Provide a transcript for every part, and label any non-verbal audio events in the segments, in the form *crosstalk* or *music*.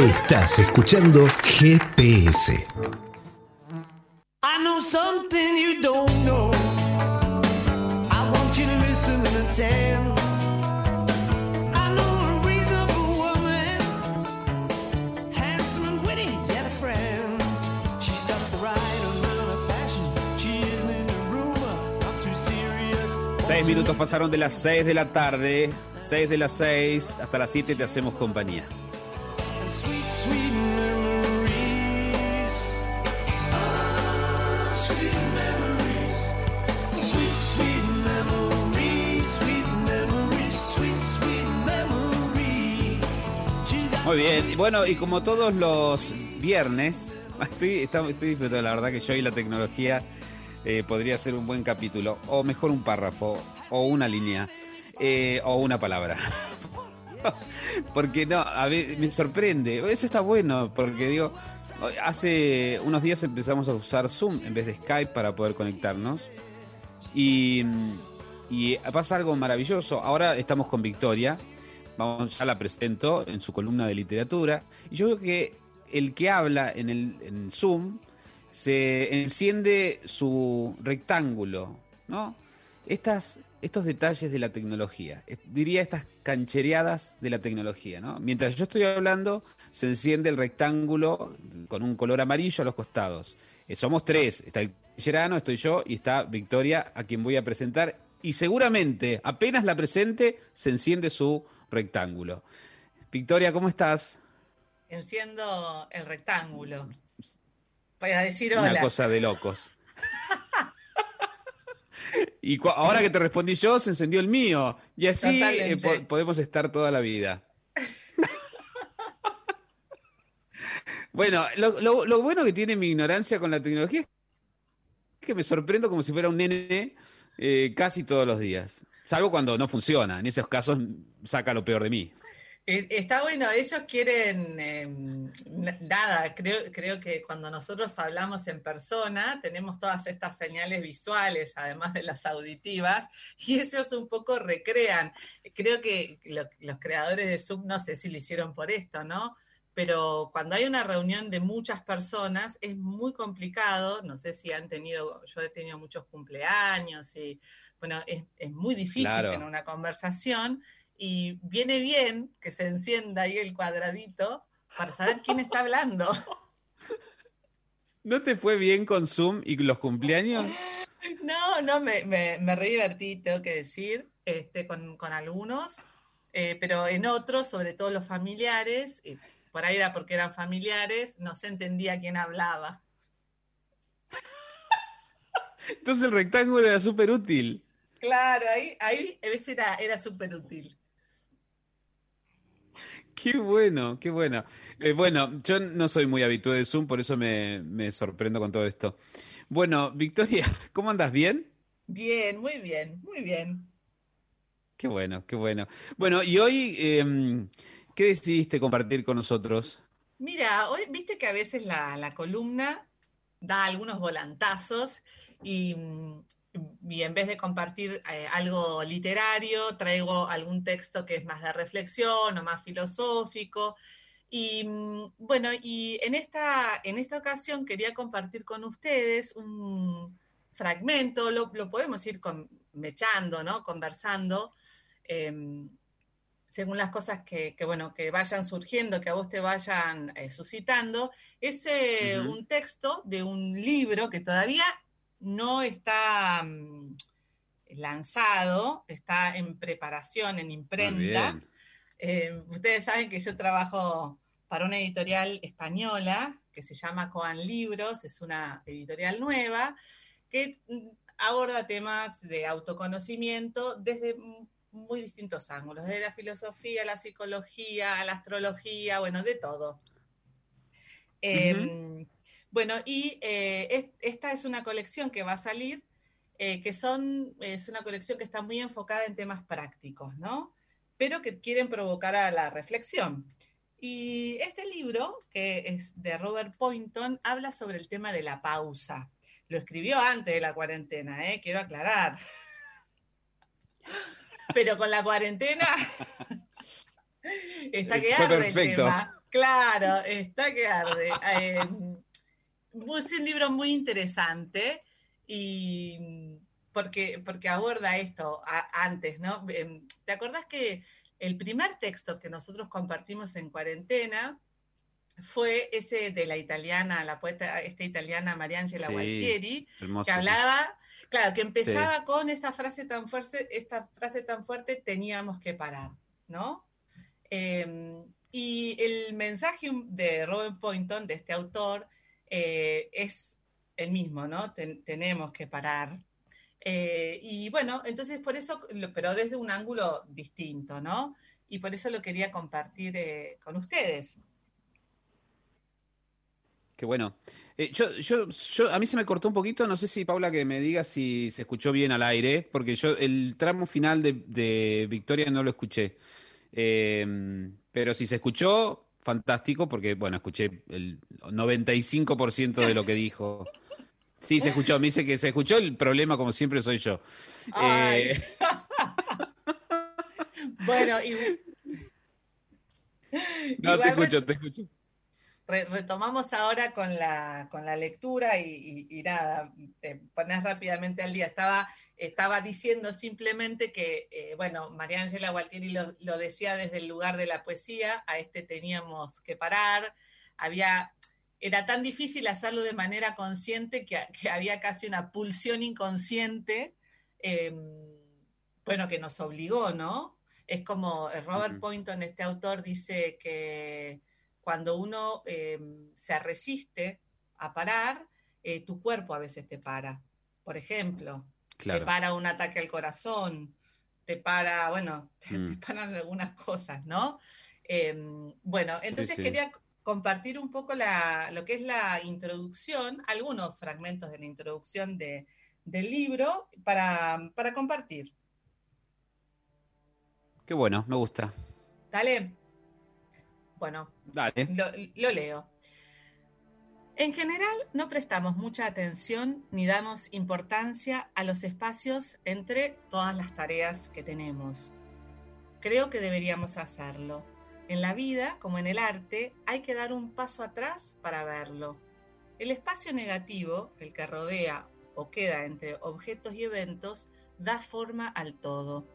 Estás escuchando GPS. I know something you don't know. I want you to listen and attend. I know a reasonable woman, handsome and witty, yet a friend. She's got the right amount of passion. She isn't in a rumor, not too serious. Seis minutos pasaron de las seis de la tarde. Seis de las seis hasta las siete te hacemos compañía. Bueno, y como todos los viernes, *laughs* estoy, estoy disfrutando. La verdad que yo y la tecnología eh, podría ser un buen capítulo. O mejor un párrafo. O una línea. eh, o una palabra. *laughs* porque no, a ver, me sorprende. Eso está bueno, porque digo, hace unos días empezamos a usar Zoom en vez de Skype para poder conectarnos. Y, y pasa algo maravilloso. Ahora estamos con Victoria. Vamos, ya la presento en su columna de literatura. Y yo veo que el que habla en el Zoom se enciende su rectángulo, ¿no? Estas, estos detalles de la tecnología, diría estas canchereadas de la tecnología, ¿no? Mientras yo estoy hablando, se enciende el rectángulo con un color amarillo a los costados. Eh, somos tres, está el Gerano, estoy yo y está Victoria, a quien voy a presentar. Y seguramente, apenas la presente, se enciende su rectángulo. Victoria, ¿cómo estás? enciendo el rectángulo para decir Una cosa de locos. Y ahora que te respondí yo, se encendió el mío. Y así eh, po- podemos estar toda la vida. *laughs* bueno, lo, lo- lo bueno que tiene mi ignorancia con la tecnología es que me sorprendo como si fuera un nene eh, casi todos los días. Salvo cuando no funciona. En esos casos saca lo peor de mí. Eh, Está bueno, ellos quieren n- nada, creo, que cuando nosotros hablamos en persona tenemos todas estas señales visuales, además de las auditivas, *laughs* y ellos un poco recrean. Creo que lo- los creadores de Zoom, no sé si lo hicieron por esto, ¿no? Pero cuando hay una reunión de muchas personas es muy complicado, no sé si han tenido, yo he tenido muchos cumpleaños y bueno, es, es muy difícil Claro. tener una conversación y viene bien que se encienda ahí el cuadradito para saber quién está hablando. ¿No te fue bien con Zoom y los cumpleaños? *laughs* No, no, me, me, me re divertí, tengo que decir, este, con, con algunos, eh, pero en otros, sobre todo los familiares, y por ahí era porque eran familiares, no se entendía quién hablaba. *laughs* Entonces el rectángulo era súper útil. Claro, ahí, ahí a veces era, era súper útil. Qué bueno, qué bueno. Eh, bueno, yo no soy muy habitué de Zoom, por eso me, me sorprendo con todo esto. Bueno, Victoria, *laughs* ¿cómo andas? ¿Bien? Bien, muy bien, muy bien. Qué bueno, qué bueno. Bueno, y hoy, em, ¿qué decidiste compartir con nosotros? Mira, hoy viste que a veces la, la columna da algunos volantazos y, mm, y en vez de compartir eh, algo literario, traigo algún texto que es más de reflexión o más filosófico. Y mm, bueno, y en esta, en esta ocasión quería compartir con ustedes un fragmento, lo, lo podemos ir con- mechando, ¿no? Conversando. em, según las cosas que, que, bueno, que vayan surgiendo, que a vos te vayan eh, suscitando, es eh, un texto de un libro que todavía no está mm, lanzado, está en preparación, en imprenta. Eh, ustedes saben que yo trabajo para una editorial española que se llama Coan Libros, es una editorial nueva que mm, aborda temas de autoconocimiento desde muy distintos ángulos, desde la filosofía, la psicología, la astrología, bueno, de todo. Eh, Bueno, y eh, es- esta es una colección que va a salir, eh, que son, es una colección que está muy enfocada en temas prácticos, ¿no? Pero que quieren provocar a la reflexión. Y este libro, que es de Robert Poynton, habla sobre el tema de la pausa. Lo escribió antes de la cuarentena, ¿eh? quiero aclarar. *laughs* Pero con la cuarentena *laughs* está que Fue arde el tema. Claro, está que arde. Eh, es un libro muy interesante y porque, porque aborda esto antes, ¿no? Em, ¿Te acordás que el primer texto que nosotros compartimos en cuarentena fue ese de la italiana, la poeta, esta italiana Mariangela Sí, Gualtieri, hermoso, que sí. hablaba, claro, que empezaba con esta frase tan fuerte, esta frase tan fuerte, teníamos que parar, ¿no? Eh, y el mensaje de Robert Poynton, de este autor, eh, es el mismo, ¿no? Ten- tenemos que parar. Eh, y bueno, entonces por eso, pero desde un ángulo distinto, ¿no? Y por eso lo quería compartir eh, con ustedes. Qué bueno. Yo, yo, a mí se me cortó un poquito, no sé si Paula que me diga si se escuchó bien al aire, porque yo el tramo final de, de Victoria no lo escuché. Pero si se escuchó, fantástico, porque bueno, escuché el 95% de lo que dijo. Sí, se escuchó, me dice que se escuchó, el problema como siempre soy yo. Eh, *laughs* Bueno, y, *laughs* no, te escucho, te escucho. Re- retomamos ahora con la, con la lectura y, y- y nada, te pones rápidamente al día. Estaba, estaba diciendo simplemente que, eh, bueno, María Ángela Gualtieri lo, lo decía desde el lugar de la poesía, a este teníamos que parar, había, era tan difícil hacerlo de manera consciente que, que había casi una pulsión inconsciente, eh, bueno, que nos obligó, ¿no? Es como eh, Robert Ujú. Poynton, este autor, dice que cuando uno eh, se resiste a parar, eh, tu cuerpo a veces te para. Por ejemplo, te para un ataque al corazón, te para, bueno, *laughs* te, Mm. te paran algunas cosas, ¿no? Eh, bueno, Sí, entonces sí. quería compartir un poco la- lo que es la introducción, algunos fragmentos de la introducción de- del libro para, para compartir. Qué bueno, me gusta. ¿Dale? Bueno, Dale. Lo, lo leo. En general, no prestamos mucha atención ni damos importancia a los espacios entre todas las tareas que tenemos. Creo que deberíamos hacerlo. En la vida, como en el arte, hay que dar un paso atrás para verlo. El espacio negativo, el que rodea o queda entre objetos y eventos, da forma al todo.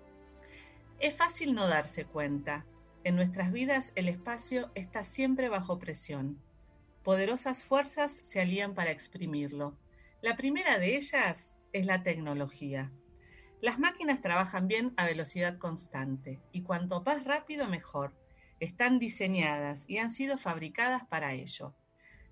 Es fácil no darse cuenta. En nuestras vidas el espacio está siempre bajo presión. Poderosas fuerzas se alían para exprimirlo. La primera de ellas es la tecnología. Las máquinas trabajan bien a velocidad constante y cuanto más rápido mejor. Están diseñadas y han sido fabricadas para ello.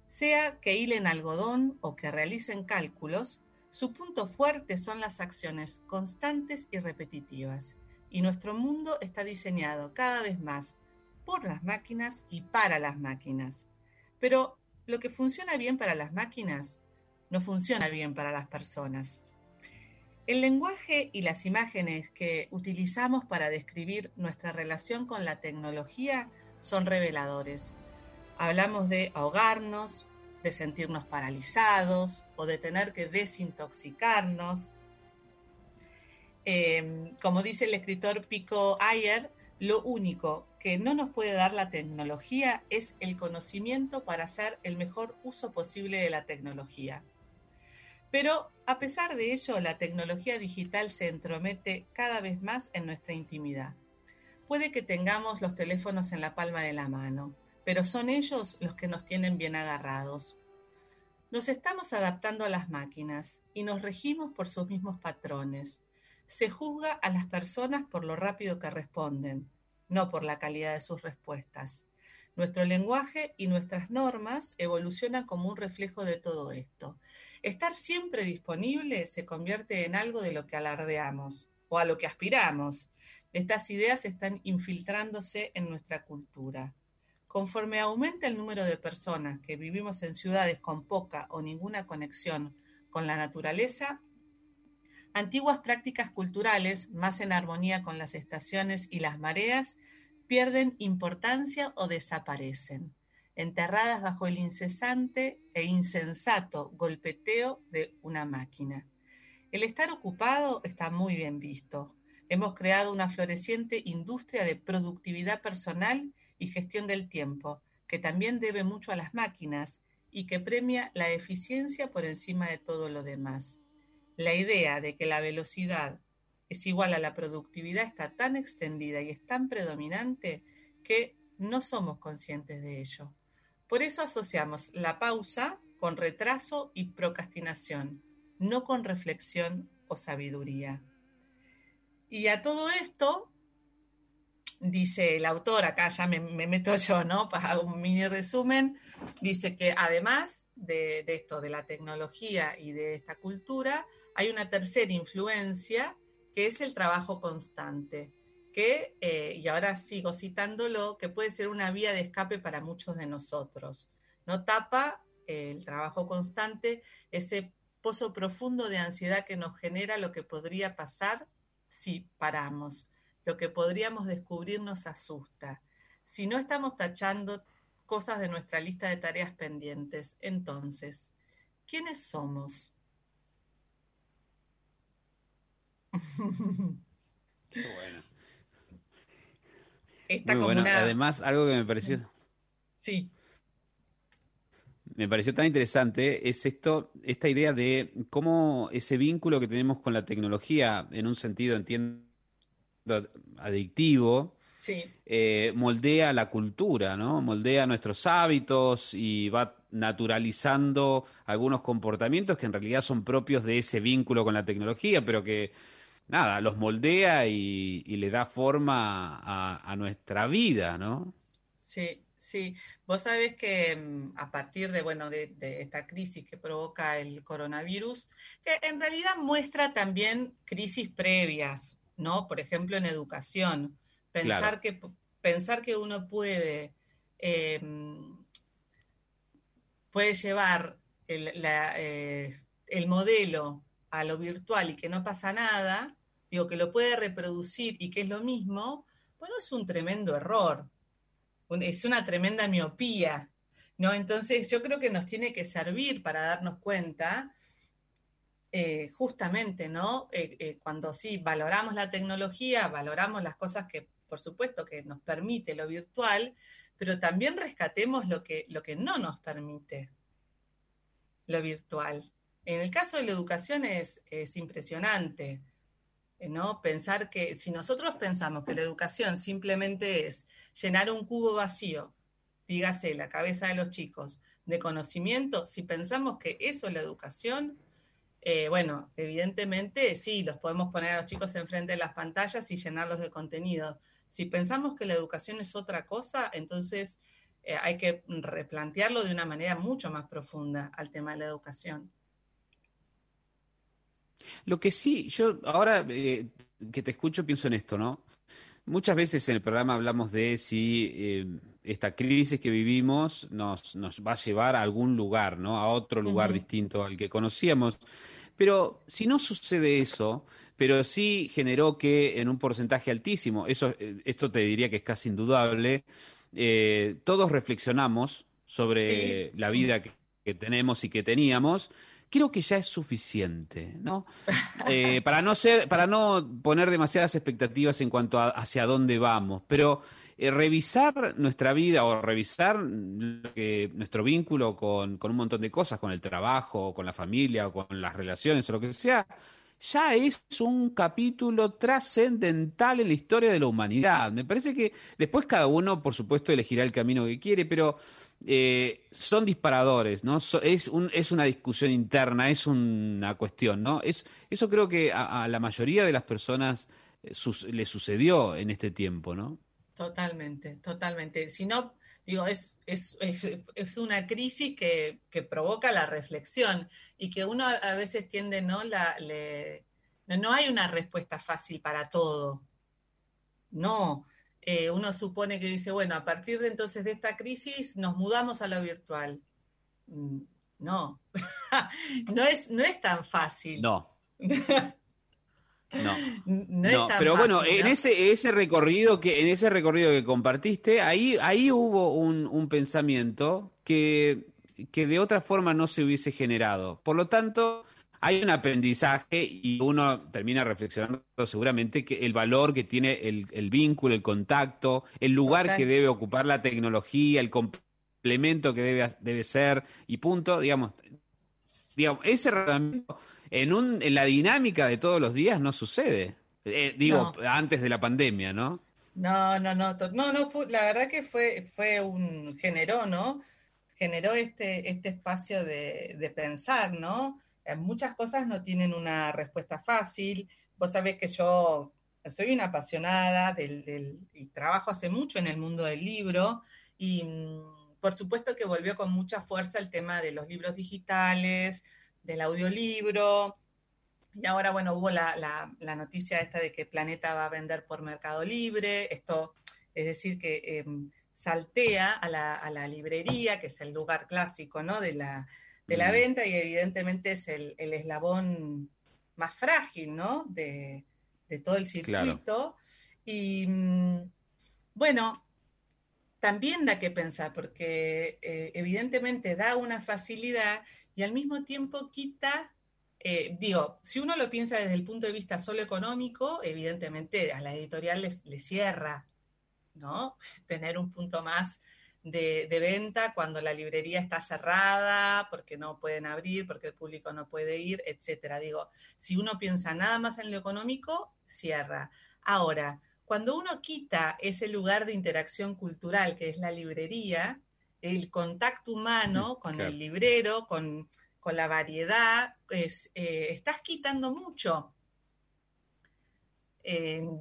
Sea que hilen algodón o que realicen cálculos, su punto fuerte son las acciones constantes y repetitivas y nuestro mundo está diseñado cada vez más por las máquinas y para las máquinas. Pero lo que funciona bien para las máquinas no funciona bien para las personas. El lenguaje y las imágenes que utilizamos para describir nuestra relación con la tecnología son reveladores. Hablamos de ahogarnos, de sentirnos paralizados o de tener que desintoxicarnos. Eh, como dice el escritor Pico Ayer, lo único que no nos puede dar la tecnología es el conocimiento para hacer el mejor uso posible de la tecnología. Pero a pesar de ello, la tecnología digital se entromete cada vez más en nuestra intimidad. Puede que tengamos los teléfonos en la palma de la mano, pero son ellos los que nos tienen bien agarrados. Nos estamos adaptando a las máquinas y nos regimos por sus mismos patrones. Se juzga a las personas por lo rápido que responden, no por la calidad de sus respuestas. Nuestro lenguaje y nuestras normas evolucionan como un reflejo de todo esto. Estar siempre disponible se convierte en algo de lo que alardeamos o a lo que aspiramos. Estas ideas están infiltrándose en nuestra cultura. Conforme aumenta el número de personas que vivimos en ciudades con poca o ninguna conexión con la naturaleza, antiguas prácticas culturales, más en armonía con las estaciones y las mareas, pierden importancia o desaparecen, enterradas bajo el incesante e insensato golpeteo de una máquina. El estar ocupado está muy bien visto. Hemos creado una floreciente industria de productividad personal y gestión del tiempo, que también debe mucho a las máquinas y que premia la eficiencia por encima de todo lo demás. La idea de que la velocidad es igual a la productividad está tan extendida y es tan predominante que no somos conscientes de ello. Por eso asociamos la pausa con retraso y procrastinación, no con reflexión o sabiduría. Y a todo esto, dice el autor, acá ya me, meto yo, ¿no? Para un mini resumen, dice que además de, esto, de la tecnología y de esta cultura, hay una tercera influencia que es el trabajo constante, que, eh, y ahora sigo citándolo, que puede ser una vía de escape para muchos de nosotros. No tapa el trabajo constante, ese pozo profundo de ansiedad que nos genera lo que podría pasar si paramos. Lo que podríamos descubrir nos asusta. Si no estamos tachando cosas de nuestra lista de tareas pendientes, entonces, ¿quiénes somos? Qué bueno. Además, algo que me pareció. Sí me pareció tan interesante es esto, esta idea de cómo ese vínculo que tenemos con la tecnología, en un sentido, entiendo, adictivo, eh, moldea la cultura, ¿no? Moldea nuestros hábitos y va naturalizando algunos comportamientos que en realidad son propios de ese vínculo con la tecnología, pero que nada, los moldea y, le da forma a, a nuestra vida, ¿no? Sí, Sí, vos sabés que mm, a partir de, bueno, de, esta crisis que provoca el coronavirus, que en realidad muestra también crisis previas, ¿no? Por ejemplo, en educación. Pensar, que, pensar que uno puede, em, puede llevar el, eh, el modelo a lo virtual y que no pasa nada, digo, que lo puede reproducir y que es lo mismo, bueno, es un tremendo error es una tremenda miopía, ¿no? Entonces yo creo que nos tiene que servir para darnos cuenta, eh, justamente, ¿no? Eh, eh, cuando sí valoramos la tecnología, valoramos las cosas que, por supuesto, que nos permite lo virtual, pero también rescatemos lo que, lo que no nos permite lo virtual. En el caso de la educación es, es impresionante. ¿no? Pensar que si nosotros pensamos que la educación simplemente es llenar un cubo vacío, dígase la cabeza de los chicos, de conocimiento, si pensamos que eso es la educación, eh, bueno, evidentemente sí, los podemos poner a los chicos enfrente de las pantallas y llenarlos de contenido. Si pensamos que la educación es otra cosa, entonces eh, hay que replantearlo de una manera mucho más profunda al tema de la educación. Lo que sí, yo ahora eh, que te escucho pienso en esto, ¿no? Muchas veces en el programa hablamos de si eh, esta crisis que vivimos nos, nos, va a llevar a algún lugar, ¿no? A otro lugar distinto al que conocíamos. Pero si no sucede eso, pero sí generó que en un porcentaje altísimo, eso, eh, esto te diría que es casi indudable, todos reflexionamos sobre la vida que, que tenemos y que teníamos creo que ya es suficiente, ¿no? *laughs* Eh, para no ser, para no poner demasiadas expectativas en cuanto a hacia dónde vamos, pero eh, revisar nuestra vida o revisar nuestro vínculo con, con, un montón de cosas, con el trabajo, con la familia, o con las relaciones o lo que sea, ya es un capítulo trascendental en la historia de la humanidad. Me parece que después cada uno, por supuesto, elegirá el camino que quiere, pero eh, son disparadores, ¿no? es, un, es una discusión interna, es una cuestión, ¿no? Es, eso creo que a, la mayoría de las personas eh, le sucedió en este tiempo, ¿no? Totalmente, totalmente. Si no, digo, es, es, es, una crisis que, que, provoca la reflexión y que uno a veces tiende, ¿no? La, no hay una respuesta fácil para todo. No, eh, uno supone que dice, bueno, a partir de entonces de esta crisis nos mudamos a lo virtual. Mm, no, *laughs* no, es, no es tan fácil. No. *laughs* No, no, pero bueno, en ese, ese recorrido que, en ese recorrido que compartiste, ahí, ahí hubo un, un pensamiento que, que de otra forma no se hubiese generado. Por lo tanto, hay un aprendizaje y uno termina reflexionando seguramente que el valor que tiene el, vínculo, el contacto, el lugar que debe ocupar la tecnología, el complemento que debe, debe ser y punto, digamos, digamos ese razonamiento en, un, en la dinámica de todos los días no sucede. Eh, digo, antes de la pandemia, ¿no? No, no, no, no, no, fue, la verdad que fue, fue un, generó, ¿no? Generó este, este espacio de, de pensar, ¿no? Eh, muchas cosas no tienen una respuesta fácil. Vos sabés que yo soy una apasionada del, y trabajo hace mucho en el mundo del libro y mm, por supuesto que volvió con mucha fuerza el tema de los libros digitales, del audiolibro. Y ahora, bueno, hubo la, noticia esta de que Planeta va a vender por Mercado Libre. Esto es decir, que em, saltea a la, librería, que es el lugar clásico ¿no? de, la, de la mm. venta y evidentemente es el, eslabón más frágil ¿no? de, todo el circuito. Y mm, bueno, también da que pensar, porque eh, evidentemente da una facilidad y al mismo tiempo quita, eh, digo, si uno lo piensa desde el punto de vista solo económico, evidentemente a la editorial le cierra, ¿no? *laughs* Tener un punto más de, venta cuando la librería está cerrada, porque no pueden abrir, porque el público no puede ir, etcétera. Digo, si uno piensa nada más en lo económico, cierra. Ahora, cuando uno quita ese lugar de interacción cultural que es la librería, el contacto humano *laughs* con el librero, con, la variedad, pues, eh, estás quitando mucho.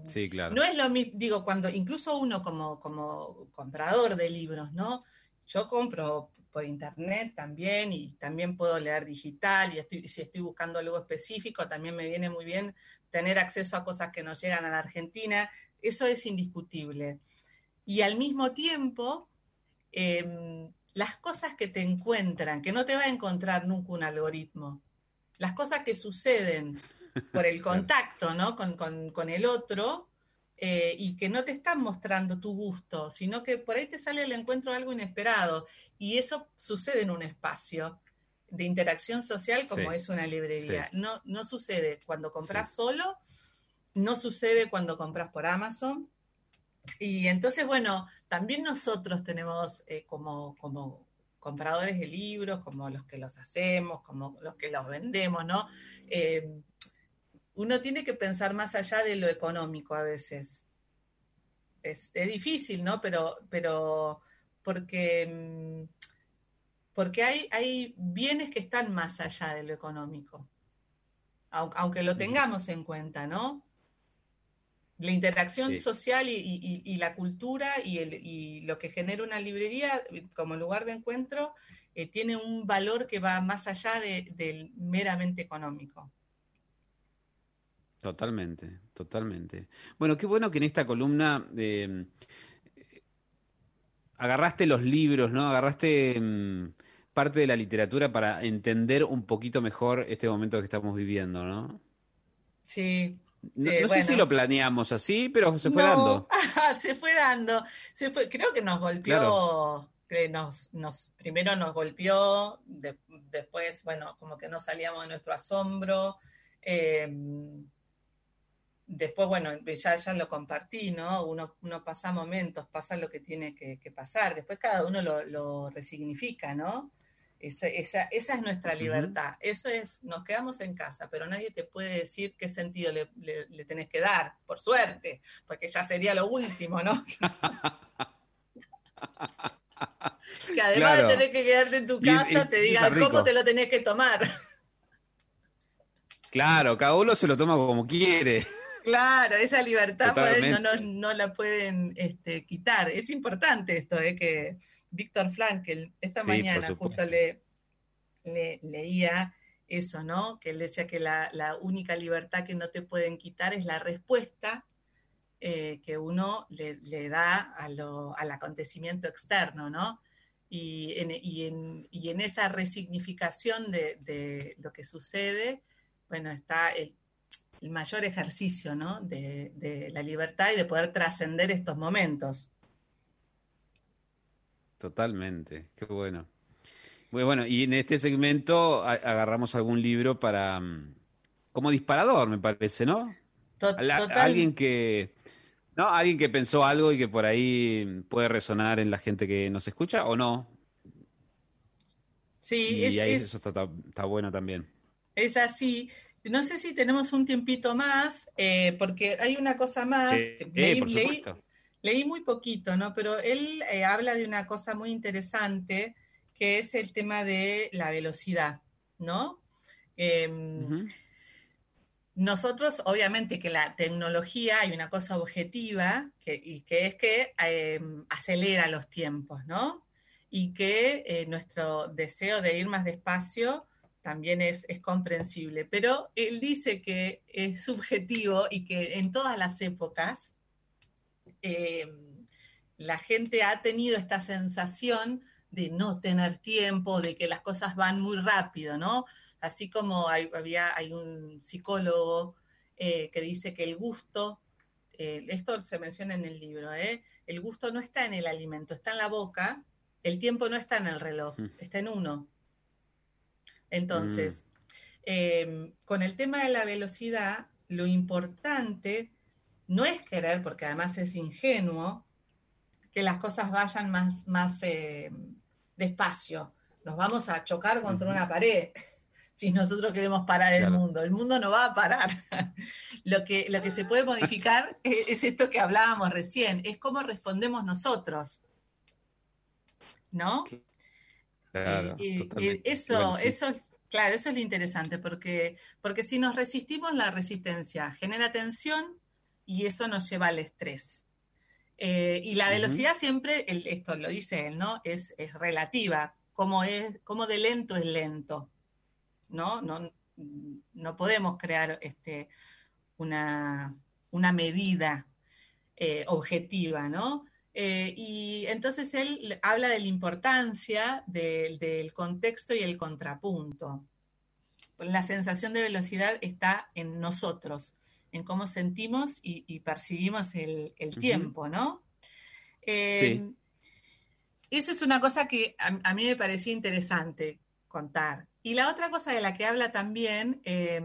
Sí, claro. No es lo mismo, digo, cuando incluso uno como, como comprador de libros, ¿no? Yo compro por internet también y también puedo leer digital y si estoy buscando algo específico también me viene muy bien tener acceso a cosas que nos llegan a la Argentina, eso es indiscutible. Y al mismo tiempo, em, las cosas que te encuentran, que no te va a encontrar nunca un algoritmo, las cosas que suceden por el *laughs* contacto ¿no? con, el otro eh, y que no te están mostrando tu gusto, sino que por ahí te sale el encuentro de algo inesperado. Y eso sucede en un espacio de interacción social como es una librería. No, no sucede cuando compras solo, no sucede cuando compras por Amazon. Y entonces, bueno, también nosotros tenemos eh, como, como compradores de libros, como los que los hacemos, como los que los vendemos, ¿no? Eh, uno tiene que pensar más allá de lo económico a veces. Es, difícil, ¿no? Pero, pero porque, mm, porque hay, hay bienes que están más allá de lo económico, aunque lo tengamos en cuenta, ¿no? La interacción social y, la cultura y, lo que genera una librería como lugar de encuentro eh, tiene un valor que va más allá del meramente económico. Totalmente, totalmente. Bueno, qué bueno que en esta columna eh, agarraste los libros, ¿no? Agarraste mm, parte de la literatura para entender un poquito mejor este momento que estamos viviendo, ¿no? Sí. No, sé si lo planeamos así, pero se fue dando. *laughs* se fue dando. Se fue, creo que nos golpeó, que nos, nos, primero nos golpeó, después, bueno, como que no salíamos de nuestro asombro. Eh, después, bueno, ya, ya lo compartí, ¿no? Uno, uno pasa momentos, pasa lo que tiene que, pasar, después cada uno lo, resignifica, ¿no? Esa, es nuestra libertad. Eso es, nos quedamos en casa, pero nadie te puede decir qué sentido le, tenés que dar, por suerte, porque ya sería lo último, ¿no? *laughs* que además de tener que quedarte en tu casa, te digan cómo te lo tenés que tomar. Claro, cada uno se lo toma como quiere. Claro, esa libertad no, la pueden este, quitar. Es importante esto, ¿eh? que Víctor Frankel, esta mañana justo le, leía eso, ¿no? Que él decía que la, única libertad que no te pueden quitar es la respuesta eh, que uno le, da al acontecimiento externo, ¿no? Y en, esa resignificación de, de, lo que sucede, bueno, está el, el mayor ejercicio ¿no? de, la libertad y de poder trascender estos momentos. Totalmente, qué bueno. Muy bueno, y en este segmento agarramos algún libro para mm, como disparador, me parece, ¿no? Alguien que ¿no? Alguien que pensó algo y que por ahí puede resonar en la gente que nos escucha o no. Sí, y es, ahí es- eso está, está- está bueno también. es así. No sé si tenemos un tiempito más, eh, porque hay una cosa más. Sí, que eh, leí- por leí- supuesto. Leí muy poquito, ¿no? Pero él eh, habla de una cosa muy interesante, que es el tema de la velocidad, ¿no? Em, nosotros, obviamente, que la tecnología hay una cosa objetiva, que, y que es que em, acelera los tiempos, ¿no? Y que eh, nuestro deseo de ir más despacio también es, es comprensible. Pero él dice que es subjetivo y que en todas las épocas eh, la gente ha tenido esta sensación de no tener tiempo, de que las cosas van muy rápido, ¿no? Así como hay, había, hay un psicólogo eh, que dice que el gusto, eh, esto se menciona en el libro, ¿eh? el gusto no está en el alimento, está en la boca, el tiempo no está en el reloj, Mm. está en uno. Entonces, eh, con el tema de la velocidad, lo importante no es querer, porque además es ingenuo, que las cosas vayan más, más eh, despacio. Nos vamos a chocar contra una pared *laughs* si nosotros queremos parar el mundo. El mundo no va a parar. *laughs* lo, que, lo que se puede modificar es, *laughs* es esto que hablábamos recién, es cómo respondemos nosotros. ¿No? Claro, Eh, eh, totalmente. eso, Bueno, sí. eso es, claro, eso es lo interesante, porque, porque si nos resistimos, la resistencia genera tensión y eso nos lleva al estrés. Eh, y la velocidad siempre, el- esto lo dice él, ¿no? Es, es relativa, como, es, como de lento es lento, ¿no? No, no podemos crear este, una, una medida eh, objetiva, ¿no? Eh, y entonces él habla de la importancia de- del contexto y el contrapunto. La sensación de velocidad está en nosotros, en cómo sentimos y, y percibimos el, tiempo, ¿no? Eh, Sí. Eso es una cosa que a, a mí me parecía interesante contar. Y la otra cosa de la que habla también eh,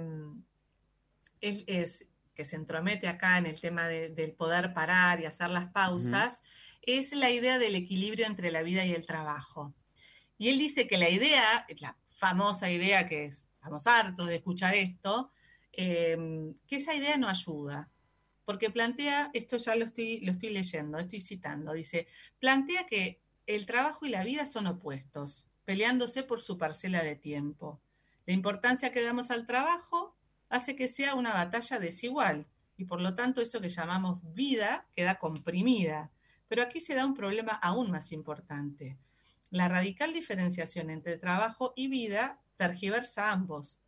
es, es que se entromete acá en el tema de- del poder parar y hacer las pausas, es la idea del equilibrio entre la vida y el trabajo. Y él dice que la idea, la famosa idea que es, estamos hartos de escuchar esto, eh, que esa idea no ayuda. Porque plantea, esto ya lo estoy, lo estoy leyendo, estoy citando, dice, plantea que el trabajo y la vida son opuestos, peleándose por su parcela de tiempo. La importancia que damos al trabajo hace que sea una batalla desigual y por lo tanto eso que llamamos vida queda comprimida. Pero aquí se da un problema aún más importante. La radical diferenciación entre trabajo y vida tergiversa ambos.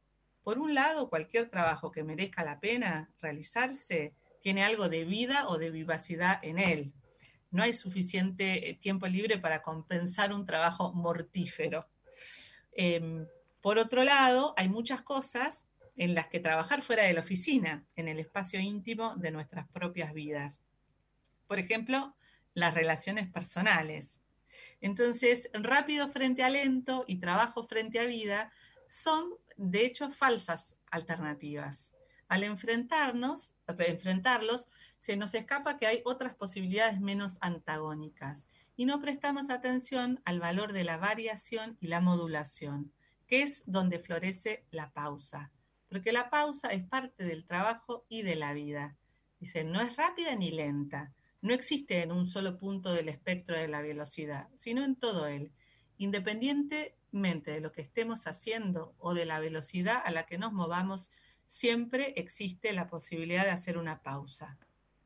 Por un lado, cualquier trabajo que merezca la pena realizarse tiene algo de vida o de vivacidad en él. No hay suficiente eh, tiempo libre para compensar un trabajo mortífero. Eh, por otro lado, hay muchas cosas en las que trabajar fuera de la oficina, en el espacio íntimo de nuestras propias vidas. Por ejemplo, las relaciones personales. Entonces, rápido frente a lento y trabajo frente a vida son, de hecho, falsas alternativas. Al enfrentarnos, enfrentarlos, se nos escapa que hay otras posibilidades menos antagónicas y no prestamos atención al valor de la variación y la modulación, que es donde florece la pausa, porque la pausa es parte del trabajo y de la vida. Dice, no es rápida ni lenta, no existe en un solo punto del espectro de la velocidad, sino en todo él, independientemente de lo que estemos haciendo o de la velocidad a la que nos movamos, siempre existe la posibilidad de hacer una pausa.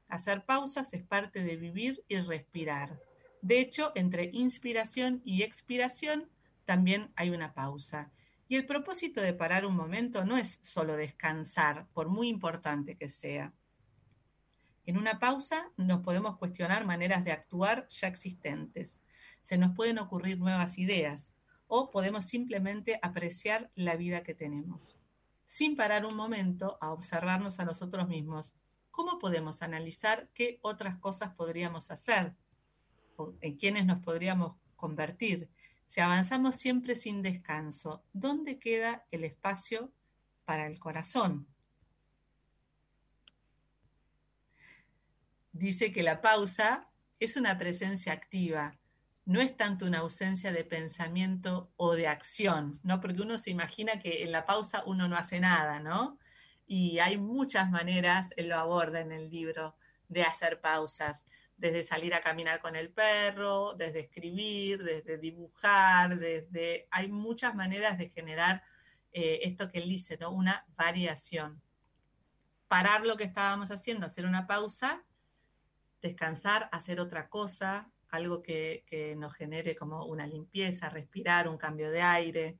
Hacer pausas es parte de vivir y respirar. De hecho, entre inspiración y expiración también hay una pausa. Y el propósito de parar un momento no es solo descansar, por muy importante que sea. En una pausa nos podemos cuestionar maneras de actuar ya existentes. Se nos pueden ocurrir nuevas ideas o podemos simplemente apreciar la vida que tenemos. Sin parar un momento a observarnos a nosotros mismos, ¿cómo podemos analizar qué otras cosas podríamos hacer? ¿O ¿En quiénes nos podríamos convertir? Si avanzamos siempre sin descanso, ¿dónde queda el espacio para el corazón? Dice que la pausa es una presencia activa, no es tanto una ausencia de pensamiento o de acción, ¿no? Porque uno se imagina que en la pausa uno no hace nada, ¿no? Y hay muchas maneras, él lo aborda en el libro, de hacer pausas, desde salir a caminar con el perro, desde escribir, desde dibujar, desde... Hay muchas maneras de generar eh, esto que él dice, ¿no? Una variación. Parar lo que estábamos haciendo, hacer una pausa, descansar, hacer otra cosa, algo que, que nos genere como una limpieza, respirar, un cambio de aire.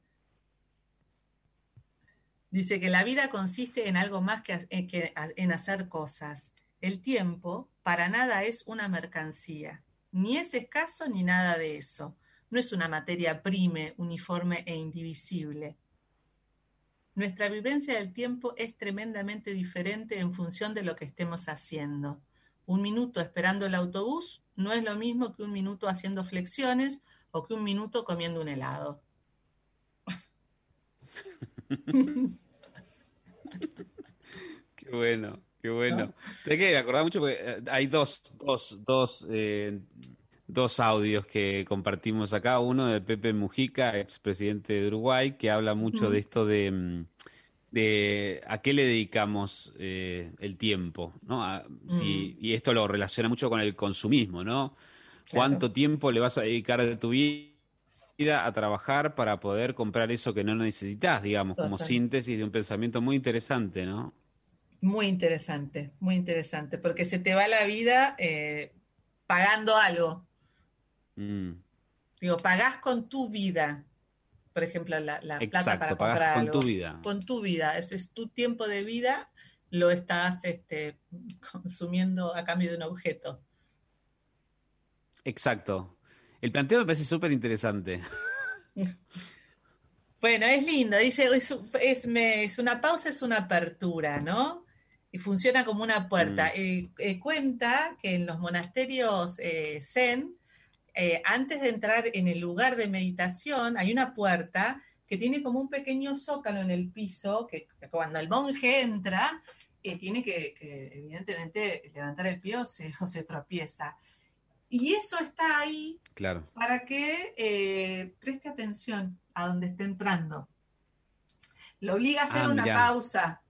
Dice que la vida consiste en algo más que, que en hacer cosas. El tiempo para nada es una mercancía, ni es escaso ni nada de eso. No es una materia prime, uniforme e indivisible. Nuestra vivencia del tiempo es tremendamente diferente en función de lo que estemos haciendo. Un minuto esperando el autobús no es lo mismo que un minuto haciendo flexiones o que un minuto comiendo un helado. *laughs* Qué bueno, qué bueno. De que me acordaba mucho porque eh, hay dos, dos, dos, eh, dos audios que compartimos acá. Uno de Pepe Mujica, expresidente de Uruguay, que habla mucho de esto de, mm, de a qué le dedicamos eh, el tiempo, ¿no? A- si- y esto lo relaciona mucho con el consumismo, ¿no? ¿Cuánto tiempo le vas a dedicar de tu vida a trabajar para poder comprar eso que no necesitas, digamos, como síntesis de un pensamiento muy interesante, ¿no? Muy interesante, muy interesante, porque se te va la vida eh, pagando algo. Mm. Digo, pagás con tu vida, por ejemplo, la, la plata para pagás comprar con algo. tu vida. Con tu vida, ese es tu tiempo de vida, lo estás este, *laughs* consumiendo a cambio de un objeto. Exacto. El planteo me parece súper interesante. *laughs* Bueno, es lindo, dice, es, es- me- es una pausa, es una apertura, ¿no? Y funciona como una puerta. Eh, eh, cuenta que en los monasterios eh, zen, antes de entrar en el lugar de meditación, hay una puerta que tiene como un pequeño zócalo en el piso, que, que cuando el monje entra, tiene que, que, evidentemente levantar el pie o se, *laughs* o se tropieza. Y eso está ahí Claro. para que eh, preste atención a donde esté entrando. Lo obliga a hacer Ah, una mirá. pausa.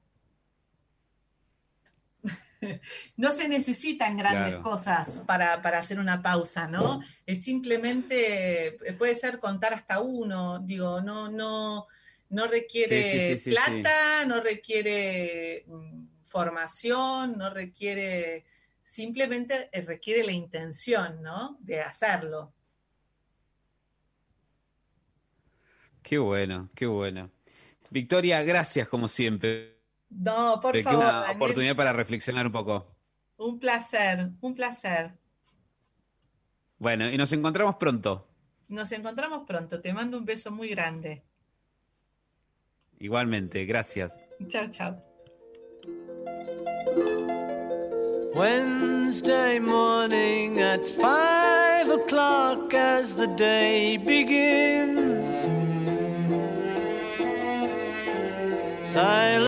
*laughs* No se necesitan grandes Claro. cosas para, para hacer una pausa, ¿no? Es simplemente, eh, puede ser contar hasta uno, digo, no, no, no requiere Sí, sí, sí, sí, plata, no requiere mm, formación, no requiere, simplemente eh, requiere la intención, ¿no? De hacerlo. Qué bueno, qué bueno. Victoria, gracias como siempre. No, por favor, una Daniel, oportunidad para reflexionar un poco. un placer, un placer. Bueno, y nos encontramos pronto. Nos encontramos pronto. Te mando un beso muy grande. Igualmente, gracias. Chao, chao. Wednesday morning at five o'clock as the day begins. Silent